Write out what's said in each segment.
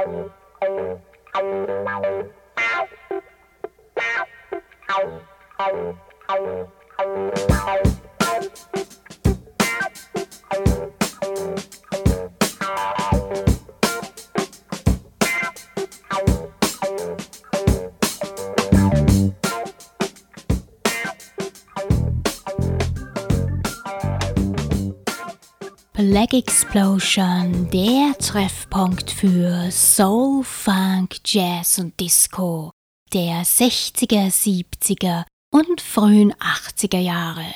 Thank you. Black Explosion, der Treffpunkt für Soul, Funk, Jazz und Disco der 60er, 70er und frühen 80er Jahre.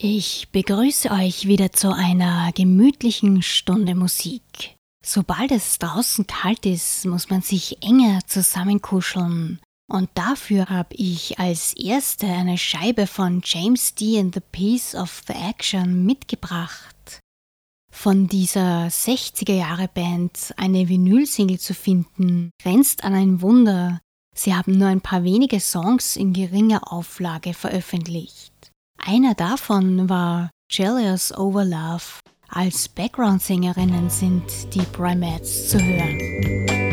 Ich begrüße euch wieder zu einer gemütlichen Stunde Musik. Sobald es draußen kalt ist, muss man sich enger zusammenkuscheln. Und dafür habe ich als erste eine Scheibe von James D. and the Piece of the Action mitgebracht von dieser 60er Jahre Band eine Vinylsingle zu finden, grenzt an ein Wunder. Sie haben nur ein paar wenige Songs in geringer Auflage veröffentlicht. Einer davon war Jealous Over Love. Als Background-Sängerinnen sind die Primates zu hören.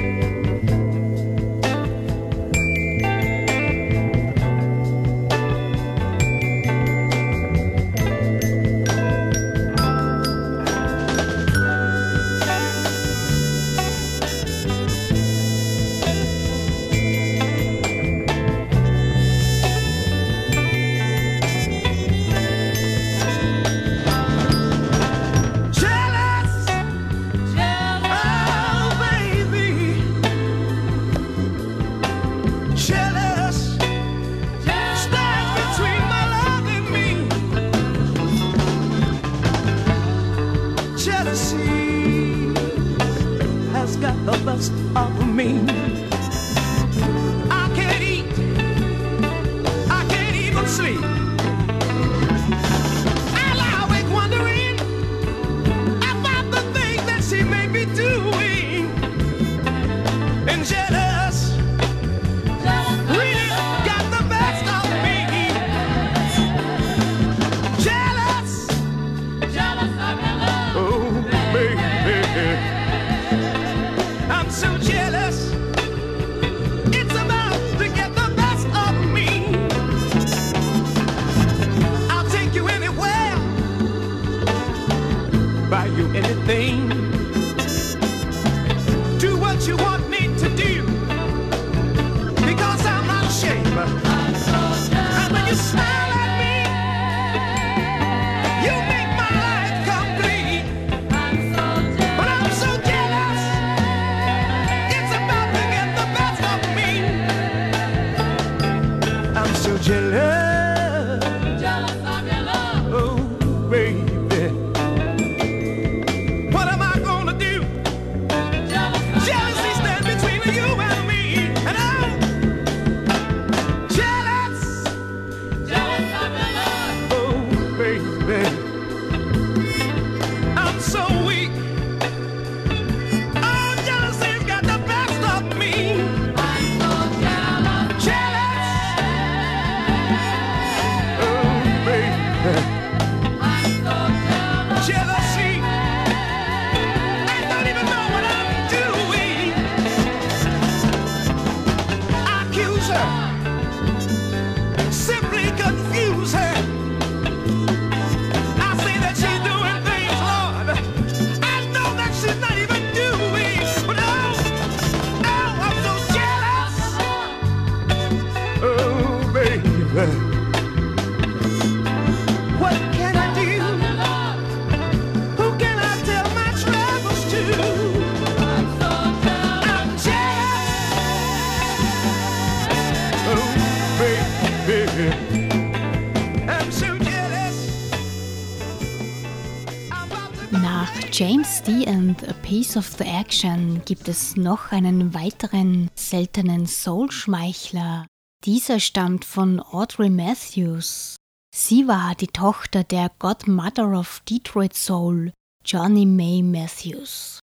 Piece of the Action gibt es noch einen weiteren seltenen Soul-Schmeichler. Dieser stammt von Audrey Matthews. Sie war die Tochter der Godmother of Detroit Soul, Johnny May Matthews.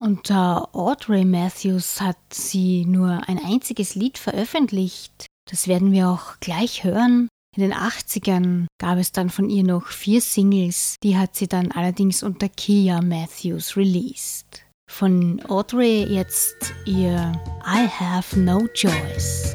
Unter Audrey Matthews hat sie nur ein einziges Lied veröffentlicht. Das werden wir auch gleich hören. In den 80ern gab es dann von ihr noch vier Singles, die hat sie dann allerdings unter Kia Matthews released. Von Audrey jetzt ihr I Have No Choice.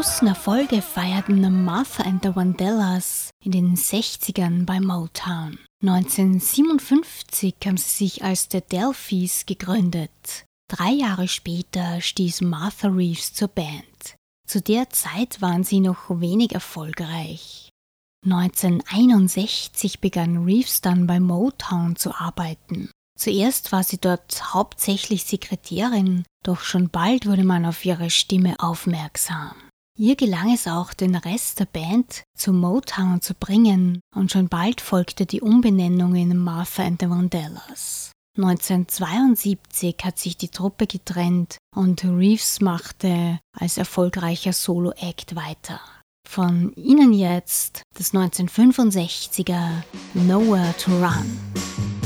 Erfolge feierten Martha and the Vandellas in den 60ern bei Motown. 1957 haben sie sich als The Delphis gegründet. Drei Jahre später stieß Martha Reeves zur Band. Zu der Zeit waren sie noch wenig erfolgreich. 1961 begann Reeves dann bei Motown zu arbeiten. Zuerst war sie dort hauptsächlich Sekretärin, doch schon bald wurde man auf ihre Stimme aufmerksam. Ihr gelang es auch, den Rest der Band zu Motown zu bringen und schon bald folgte die Umbenennung in Martha and the Vandellas. 1972 hat sich die Truppe getrennt und Reeves machte als erfolgreicher Solo-Act weiter. Von ihnen jetzt das 1965er Nowhere to Run.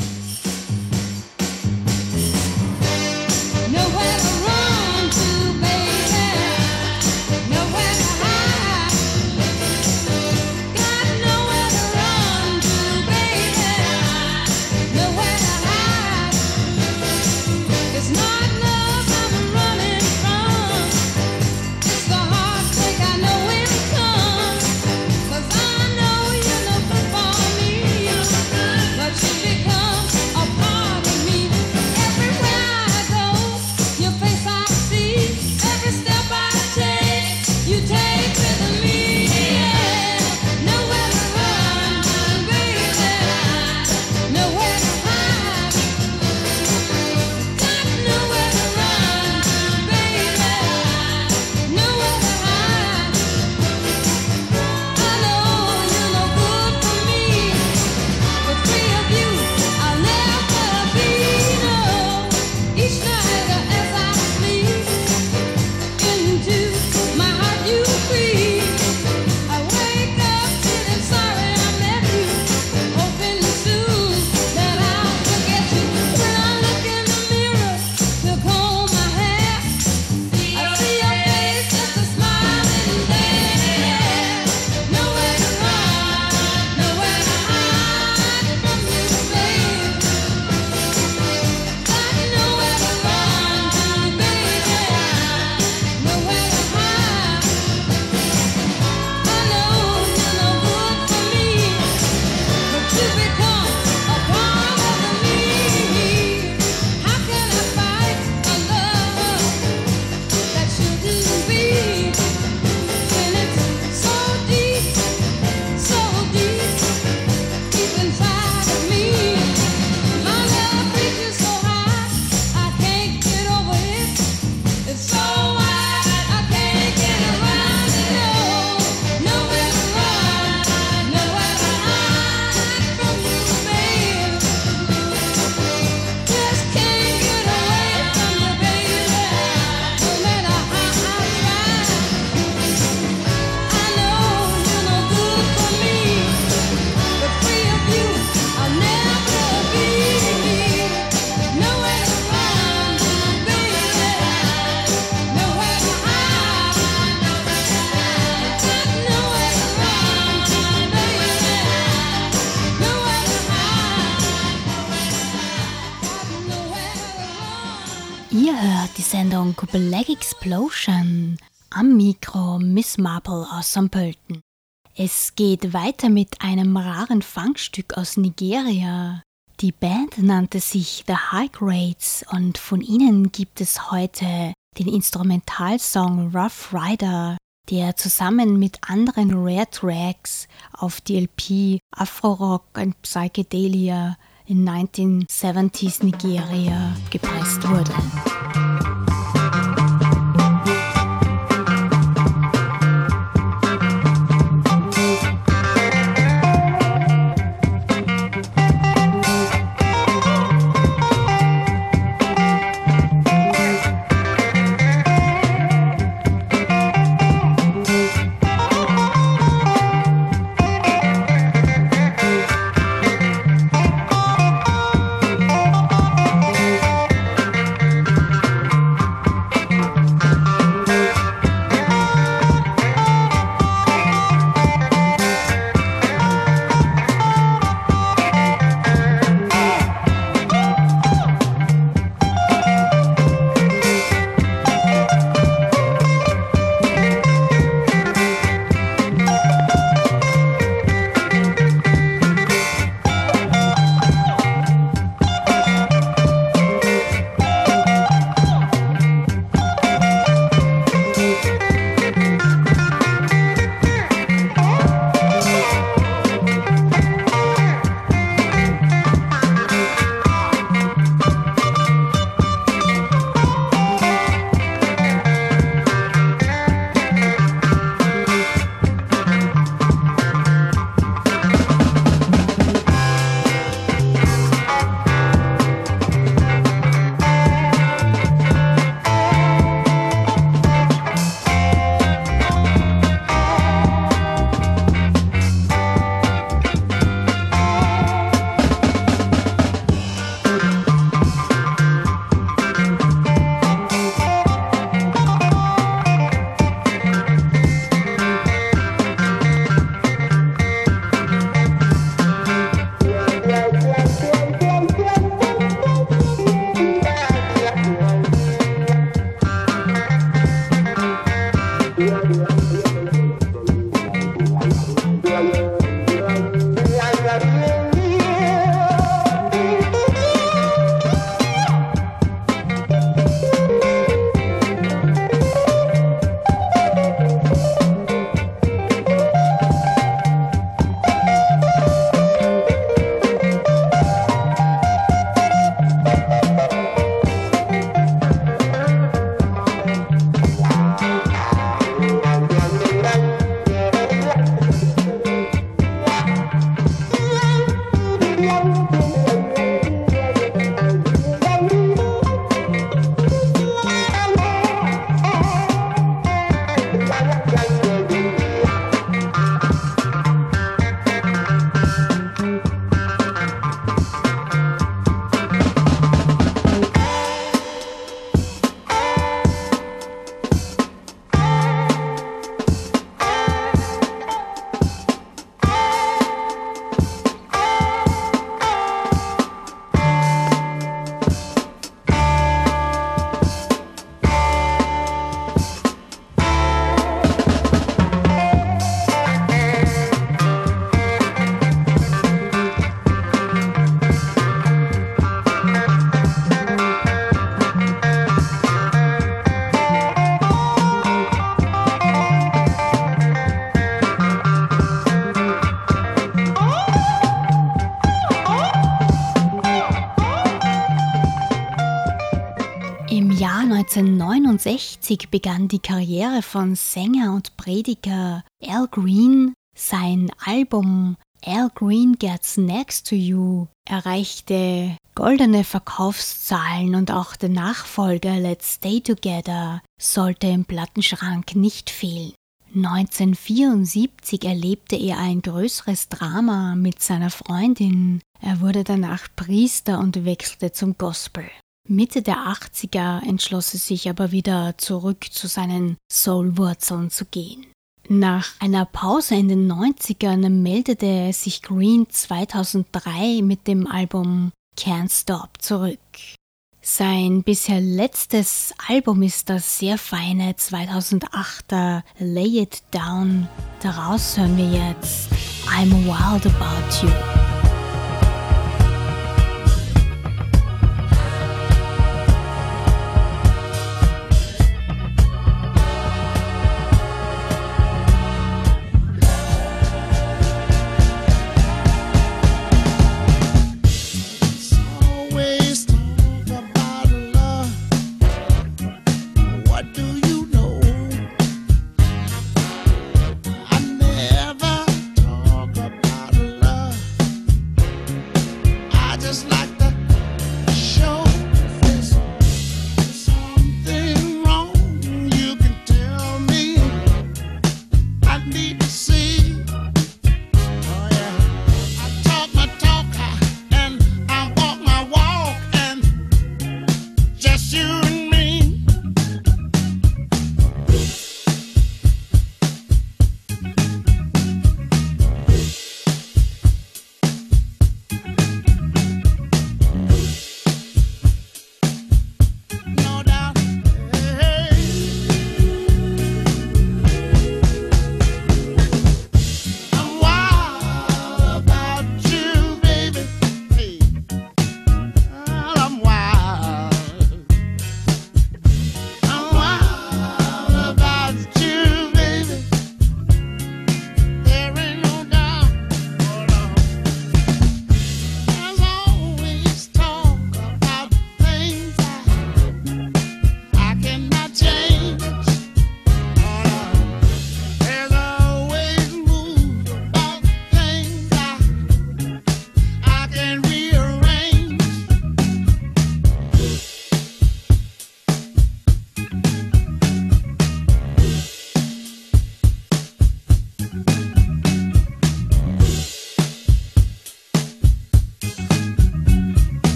Ihr hört die Sendung Black Explosion am Mikro Miss Marple aus St. Pölten. Es geht weiter mit einem raren Funkstück aus Nigeria. Die Band nannte sich The High Grades und von ihnen gibt es heute den Instrumentalsong Rough Rider, der zusammen mit anderen Rare Tracks auf die LP Afro Rock and Psychedelia in 1970s Nigeria gepresst wurde. 1969 begann die Karriere von Sänger und Prediger Al Green. Sein Album Al Green Gets Next to You erreichte goldene Verkaufszahlen und auch der Nachfolger Let's Stay Together sollte im Plattenschrank nicht fehlen. 1974 erlebte er ein größeres Drama mit seiner Freundin. Er wurde danach Priester und wechselte zum Gospel. Mitte der 80er entschloss er sich aber wieder zurück zu seinen Soul-Wurzeln zu gehen. Nach einer Pause in den 90ern meldete sich Green 2003 mit dem Album Can't Stop zurück. Sein bisher letztes Album ist das sehr feine 2008er Lay It Down. Daraus hören wir jetzt I'm Wild About You.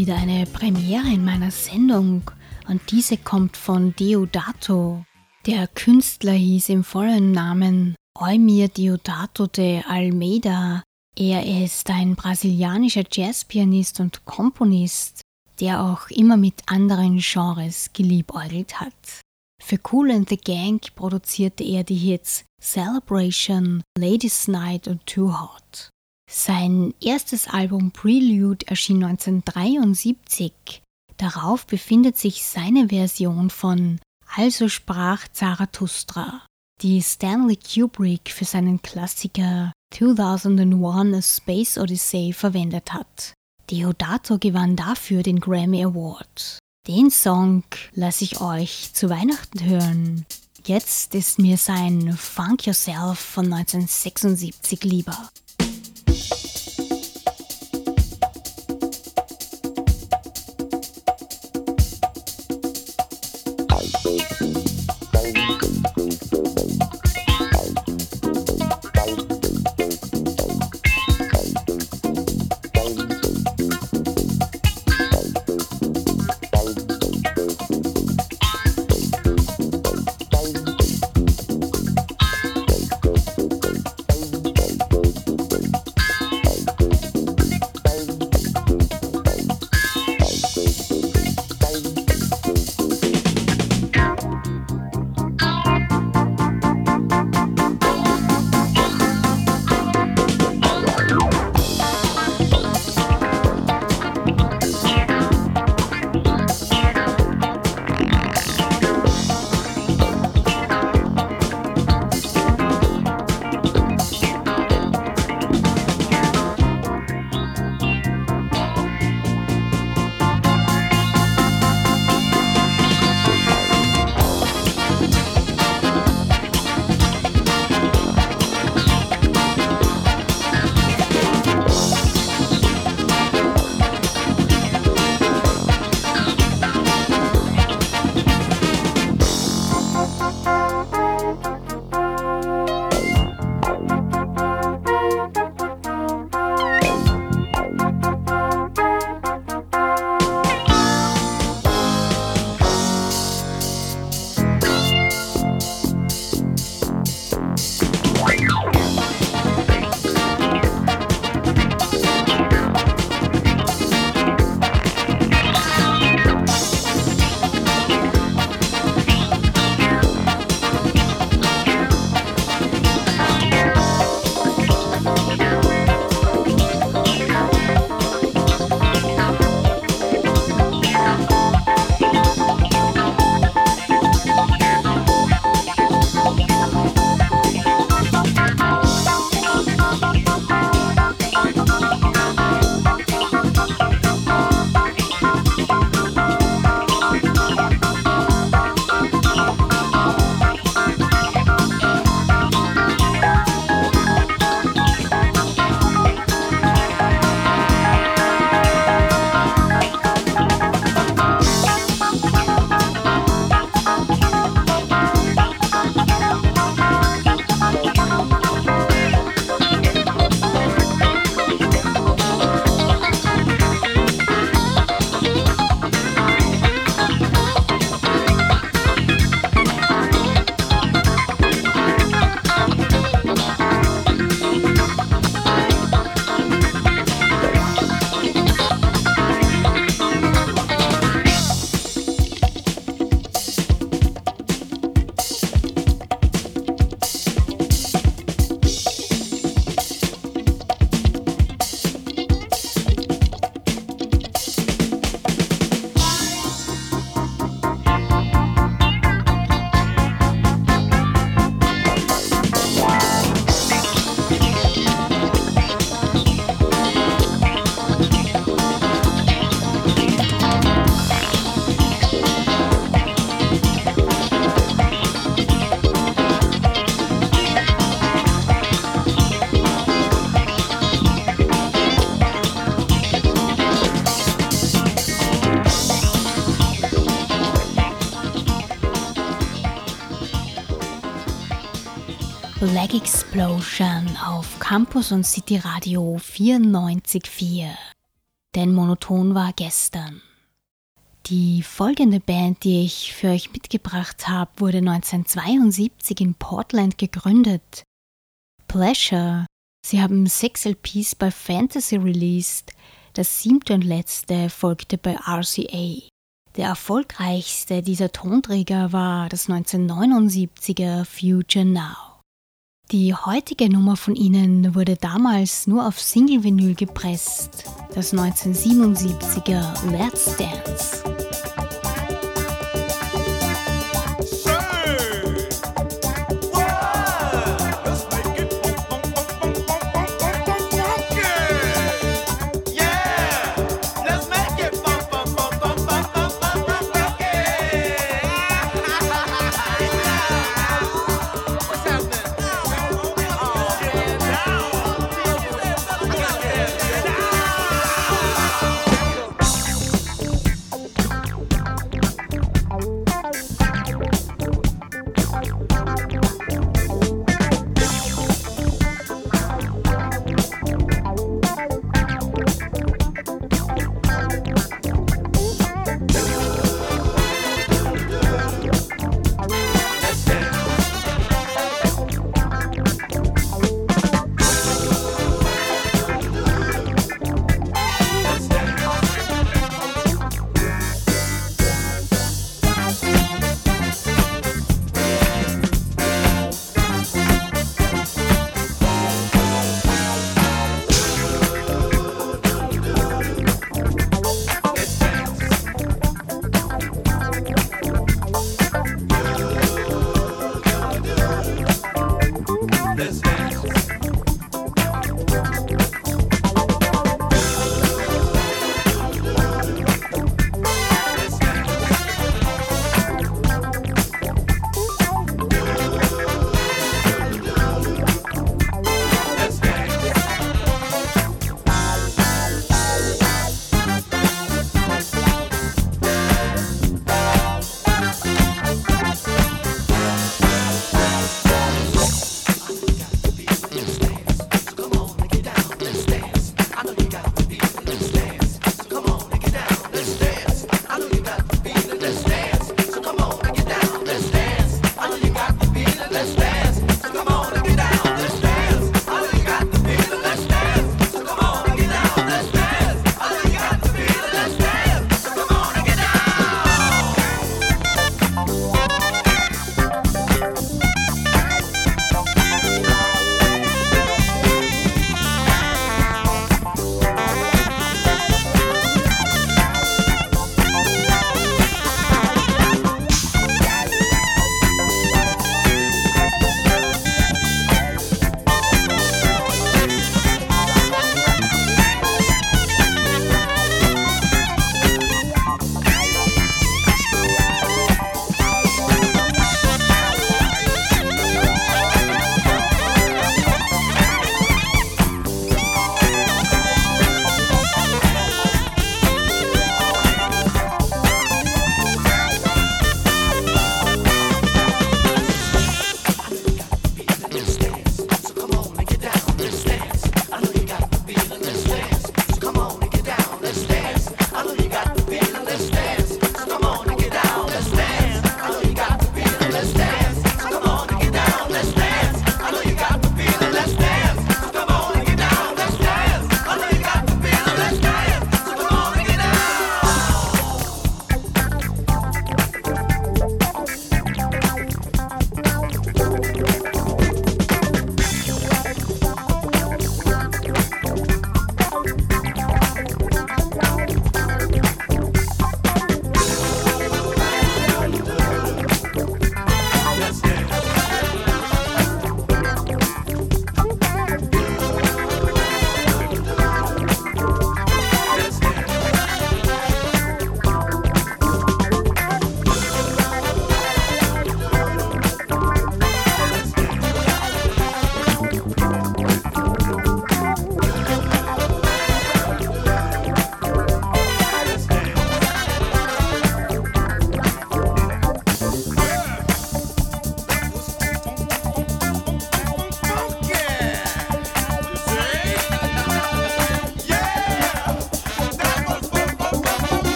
Wieder eine Premiere in meiner Sendung und diese kommt von Deodato. Der Künstler hieß im vollen Namen Eumir Deodato de Almeida. Er ist ein brasilianischer Jazzpianist und Komponist, der auch immer mit anderen Genres geliebäugelt hat. Für Cool and the Gang produzierte er die Hits Celebration, Ladies Night und Too Hot. Sein erstes Album Prelude erschien 1973. Darauf befindet sich seine Version von Also sprach Zarathustra, die Stanley Kubrick für seinen Klassiker 2001 A Space Odyssey verwendet hat. Deodato gewann dafür den Grammy Award. Den Song lasse ich euch zu Weihnachten hören. Jetzt ist mir sein Funk Yourself von 1976 lieber. Leg Explosion auf Campus und City Radio 94.4. Denn monoton war gestern. Die folgende Band, die ich für euch mitgebracht habe, wurde 1972 in Portland gegründet. Pleasure. Sie haben sechs LPs bei Fantasy released. Das siebte und letzte folgte bei RCA. Der erfolgreichste dieser Tonträger war das 1979er Future Now. Die heutige Nummer von ihnen wurde damals nur auf Single-Vinyl gepresst, das 1977er Let's Dance.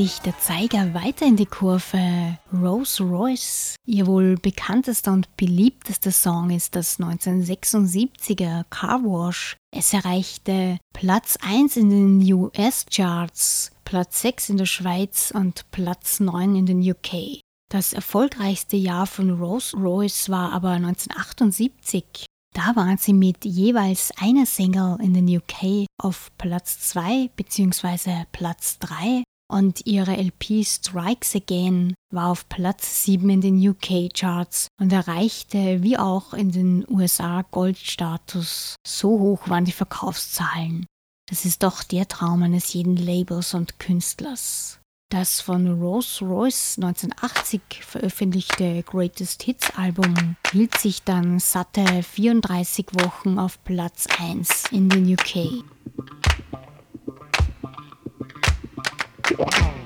Sich der Zeiger weiter in die Kurve. Rose Royce, ihr wohl bekanntester und beliebtester Song ist das 1976er Car Wash. Es erreichte Platz 1 in den US-Charts, Platz 6 in der Schweiz und Platz 9 in den UK. Das erfolgreichste Jahr von Rose Royce war aber 1978. Da waren sie mit jeweils einer Single in den UK auf Platz 2 bzw. Platz 3 und ihre LP Strikes Again war auf Platz 7 in den UK-Charts und erreichte wie auch in den USA Goldstatus. So hoch waren die Verkaufszahlen. Das ist doch der Traum eines jeden Labels und Künstlers. Das von Rolls Royce 1980 veröffentlichte Greatest Hits Album hielt sich dann satte 34 Wochen auf Platz 1 in den UK. Dem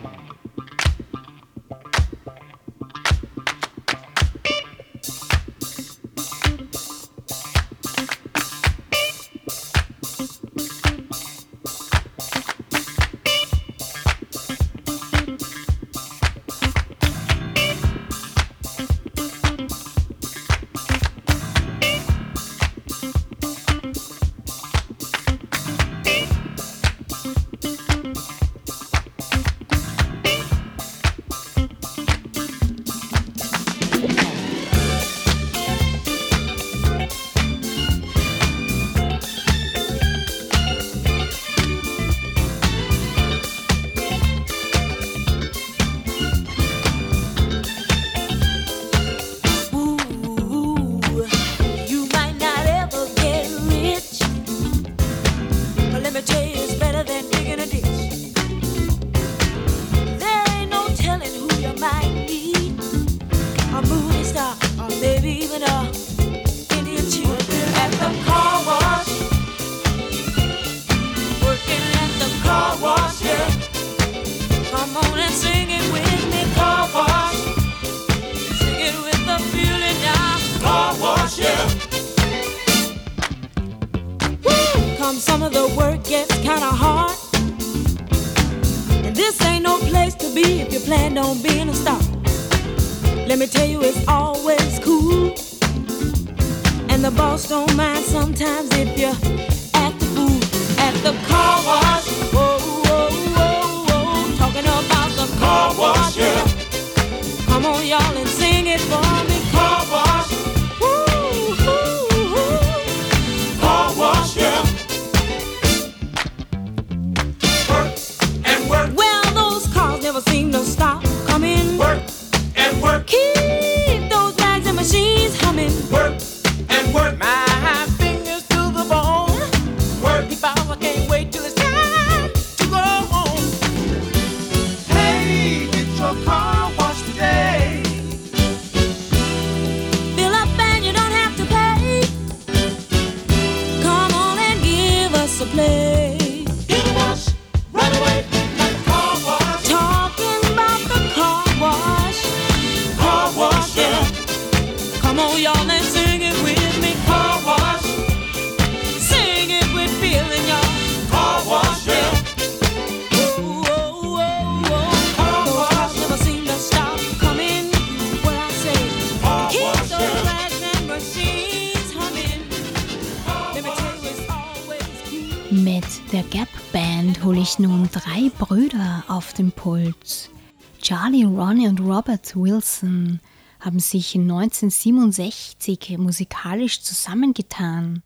Robert Wilson haben sich 1967 musikalisch zusammengetan.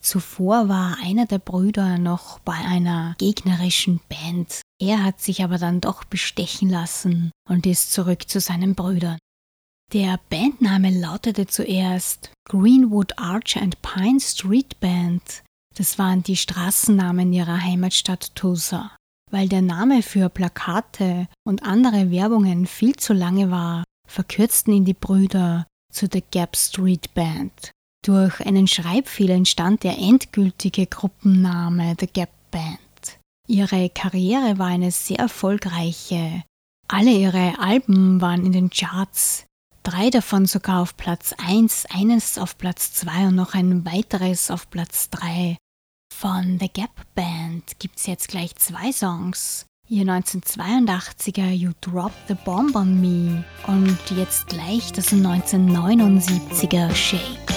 Zuvor war einer der Brüder noch bei einer gegnerischen Band. Er hat sich aber dann doch bestechen lassen und ist zurück zu seinen Brüdern. Der Bandname lautete zuerst Greenwood Arch and Pine Street Band. Das waren die Straßennamen ihrer Heimatstadt Tulsa. Weil der Name für Plakate und andere Werbungen viel zu lange war, verkürzten ihn die Brüder zu The Gap Street Band. Durch einen Schreibfehler entstand der endgültige Gruppenname The Gap Band. Ihre Karriere war eine sehr erfolgreiche. Alle ihre Alben waren in den Charts, drei davon sogar auf Platz 1, eines auf Platz 2 und noch ein weiteres auf Platz 3. Von The Gap Band gibt es jetzt gleich zwei Songs. Ihr 1982er You Dropped the Bomb on Me und jetzt gleich das 1979er Shake.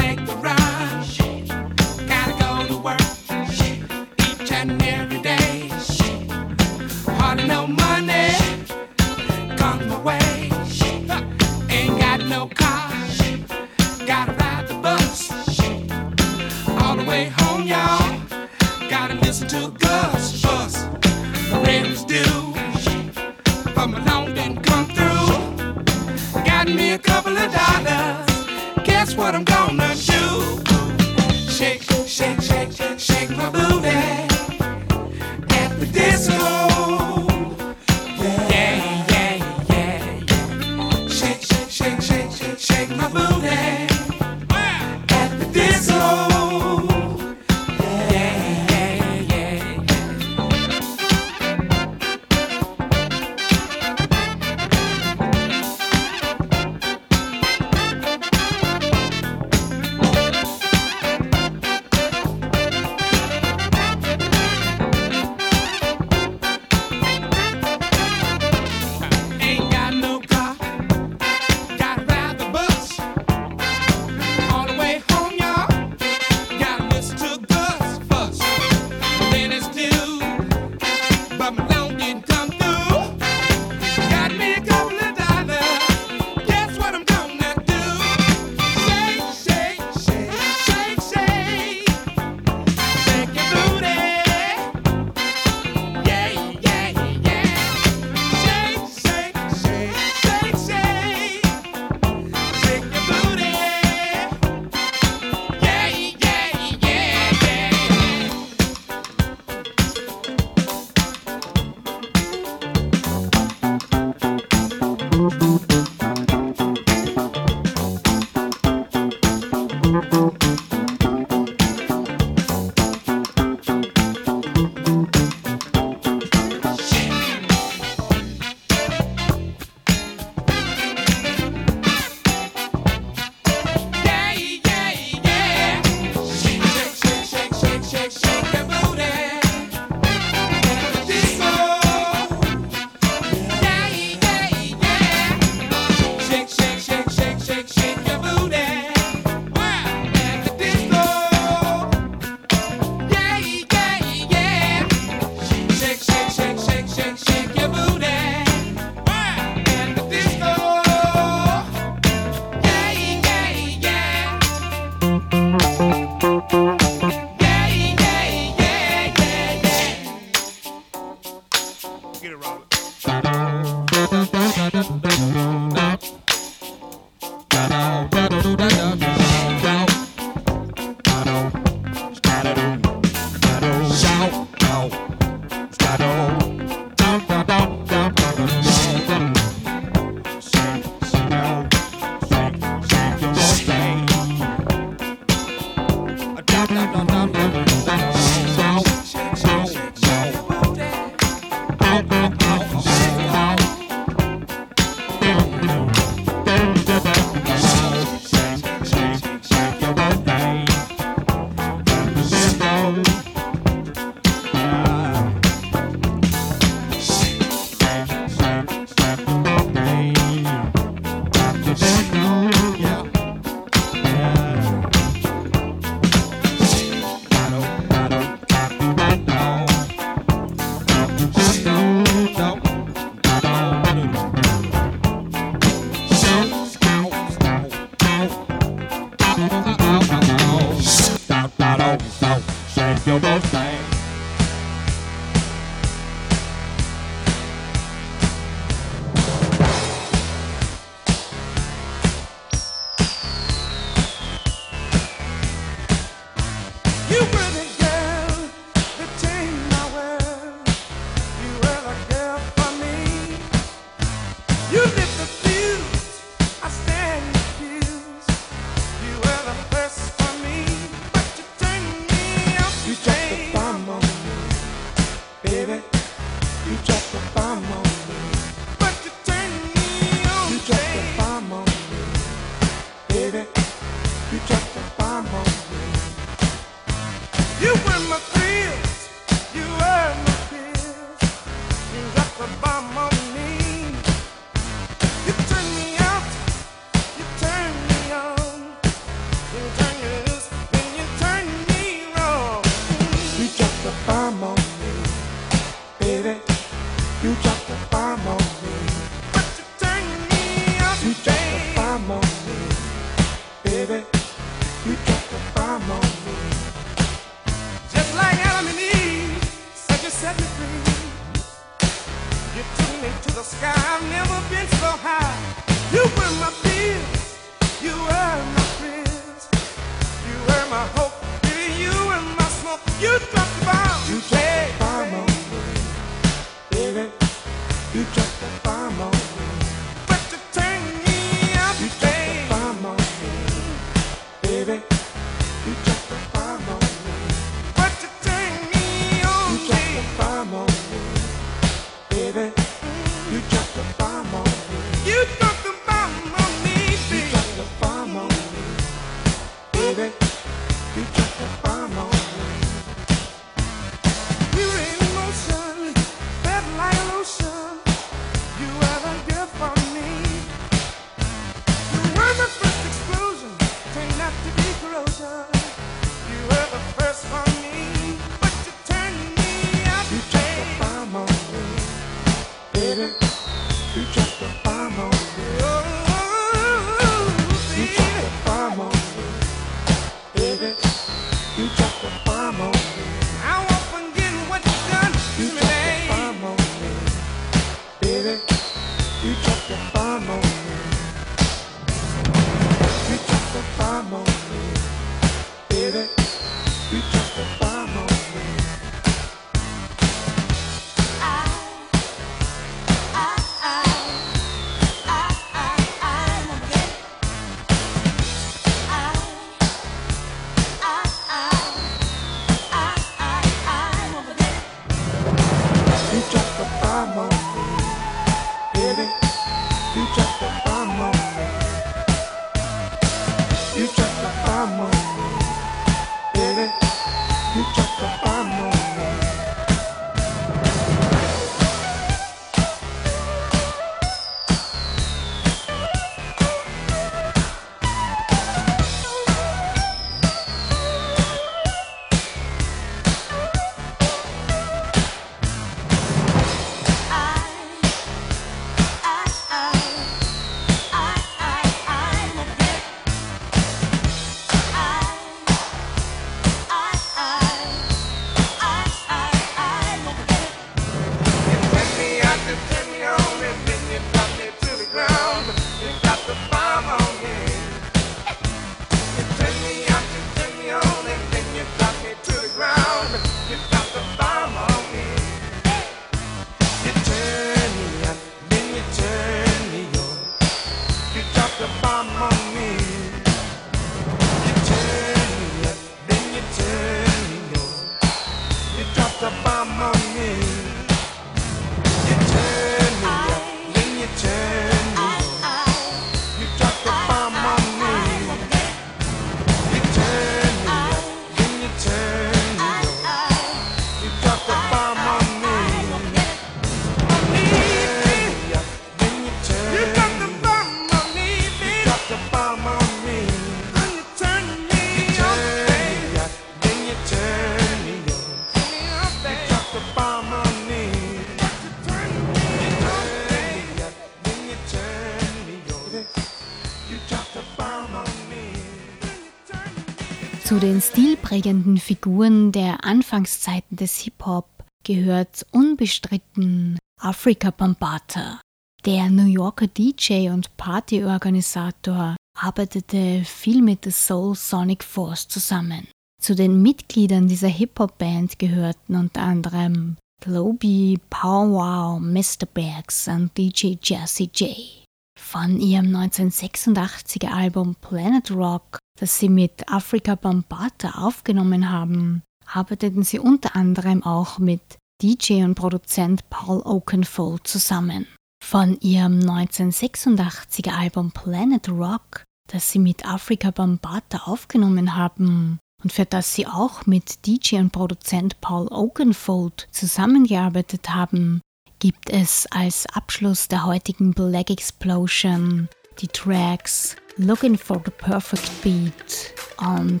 Zu den stilprägenden Figuren der Anfangszeiten des Hip-Hop gehört unbestritten Afrika Bambata. Der New Yorker DJ und Partyorganisator arbeitete viel mit der Soul Sonic Force zusammen. Zu den Mitgliedern dieser Hip-Hop-Band gehörten unter anderem Globy, Powwow, Mr. Bags und DJ Jazzy J. Von ihrem 1986er Album Planet Rock das sie mit Afrika Bambata aufgenommen haben, arbeiteten sie unter anderem auch mit DJ und Produzent Paul Oakenfold zusammen. Von ihrem 1986er Album Planet Rock, das sie mit Afrika Bambata aufgenommen haben und für das sie auch mit DJ und Produzent Paul Oakenfold zusammengearbeitet haben, gibt es als Abschluss der heutigen Black Explosion die Tracks Looking for the Perfect Beat und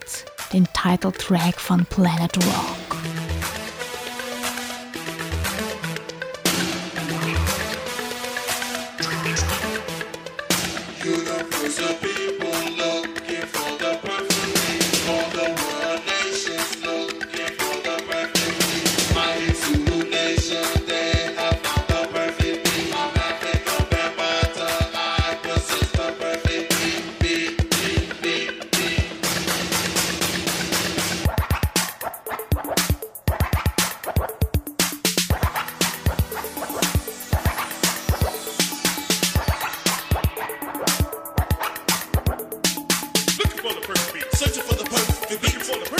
den Titeltrack von Planet Rock. the beat.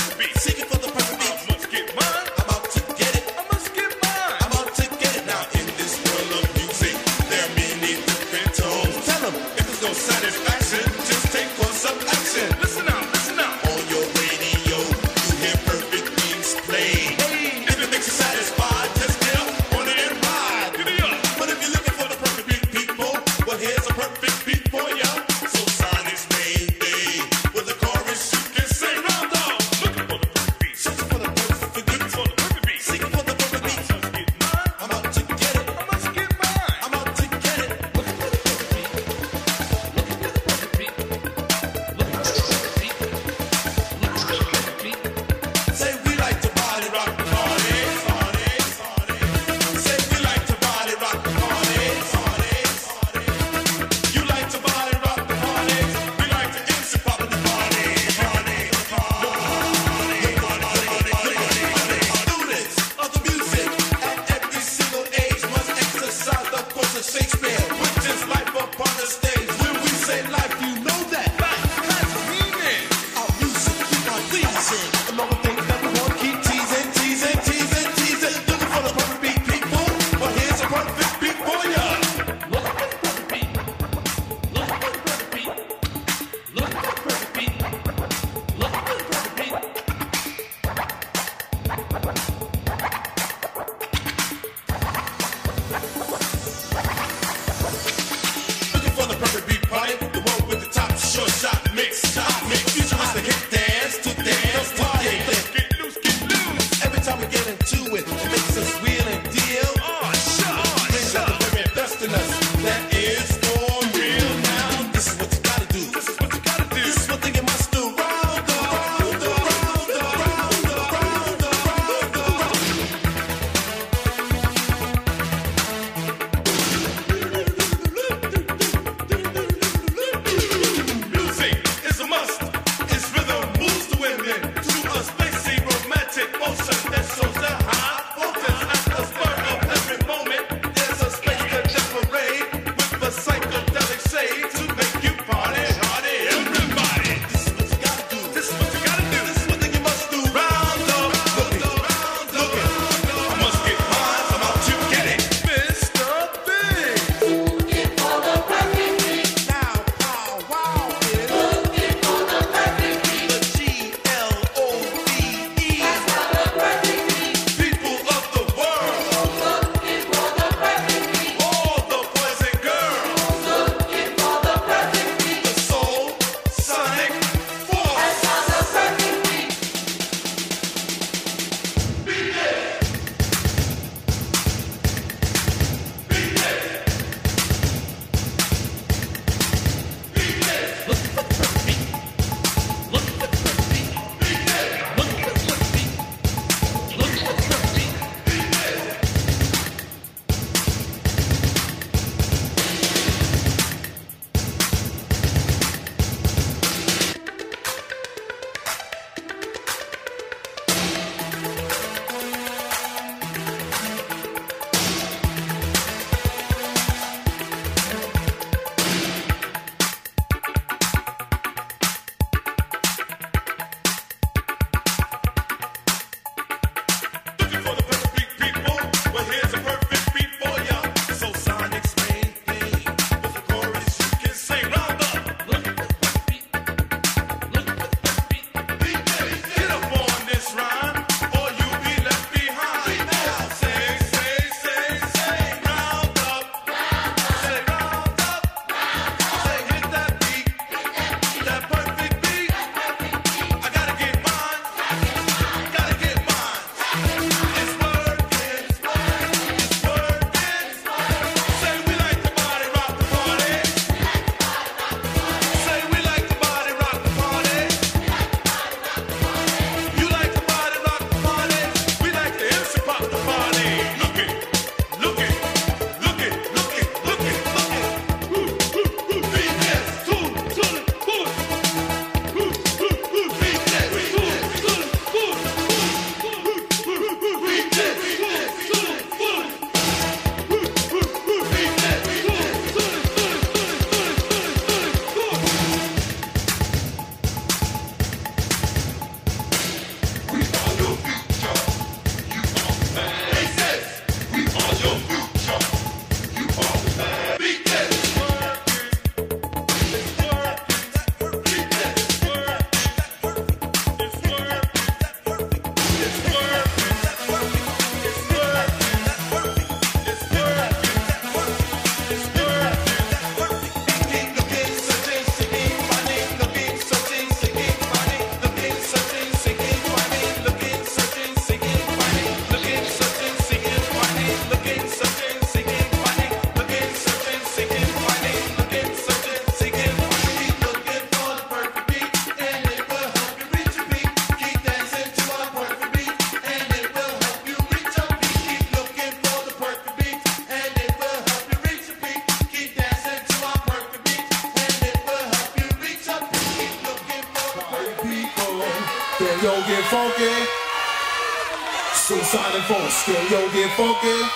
Nation, yo, get funky.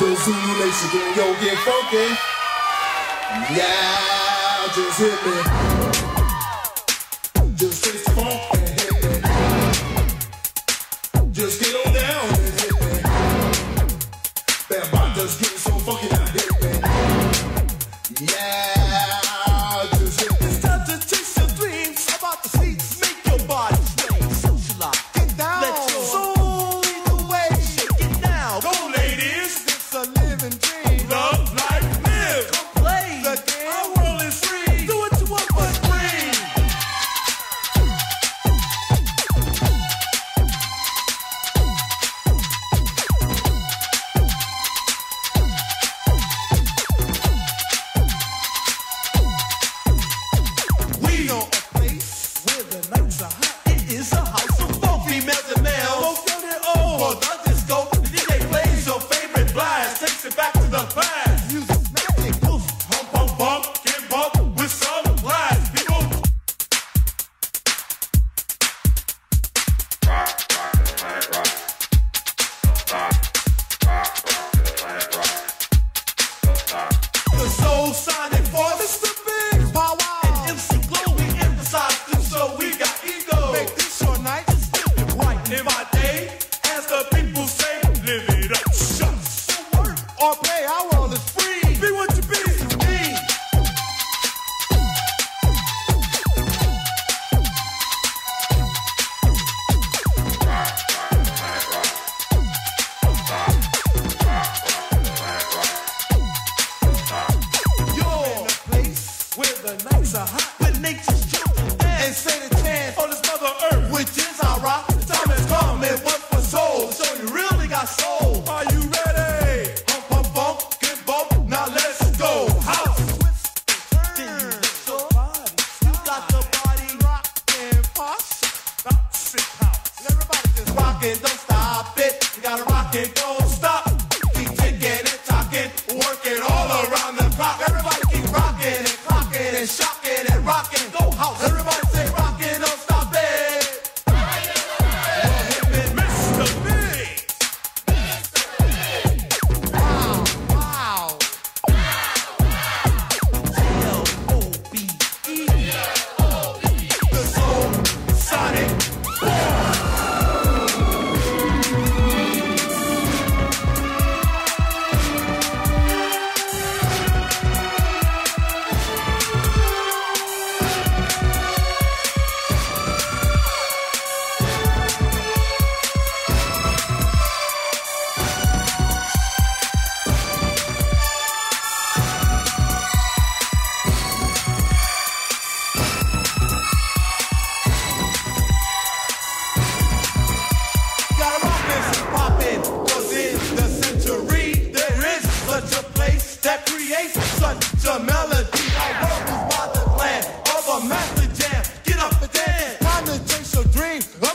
The Zulu Nation, yo, get funky. Yeah, just hit me. or pay our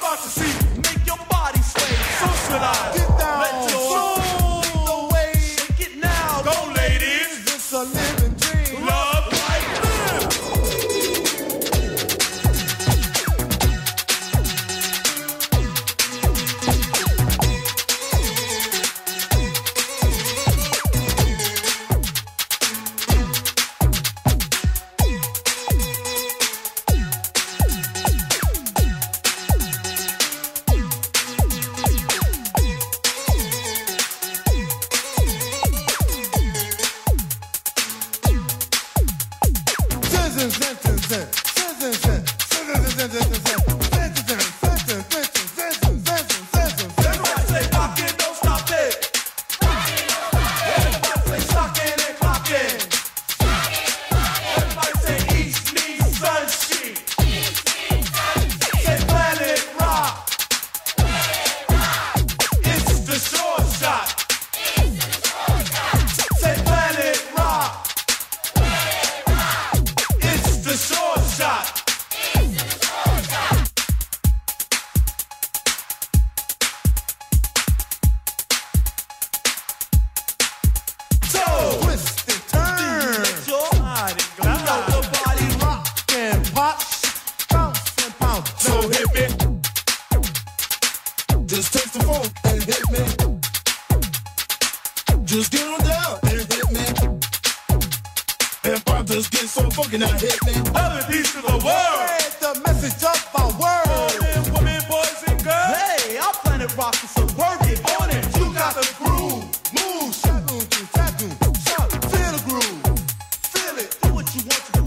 about to see make your body sway. Socialize.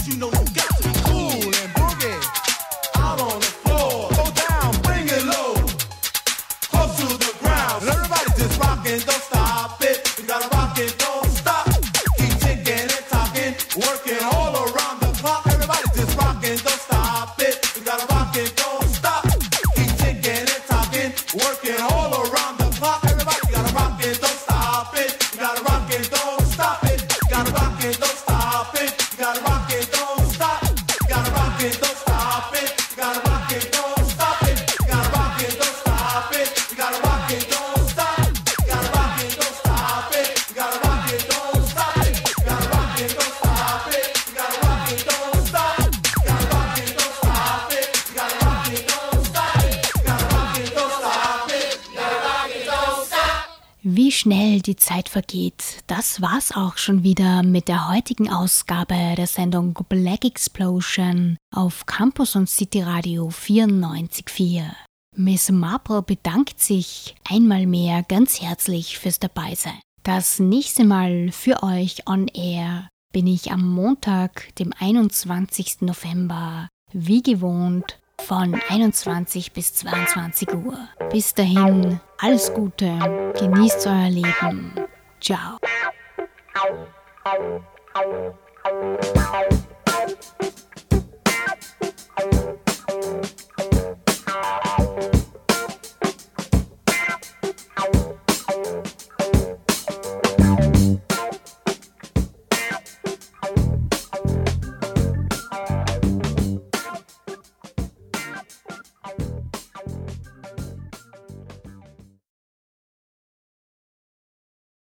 you know you got vergeht. Das war's auch schon wieder mit der heutigen Ausgabe der Sendung Black Explosion auf Campus und City Radio 94.4. Miss Marple bedankt sich einmal mehr ganz herzlich fürs Dabeisein. Das nächste Mal für euch on air bin ich am Montag, dem 21. November, wie gewohnt von 21 bis 22 Uhr. Bis dahin, alles Gute, genießt euer Leben Ciao.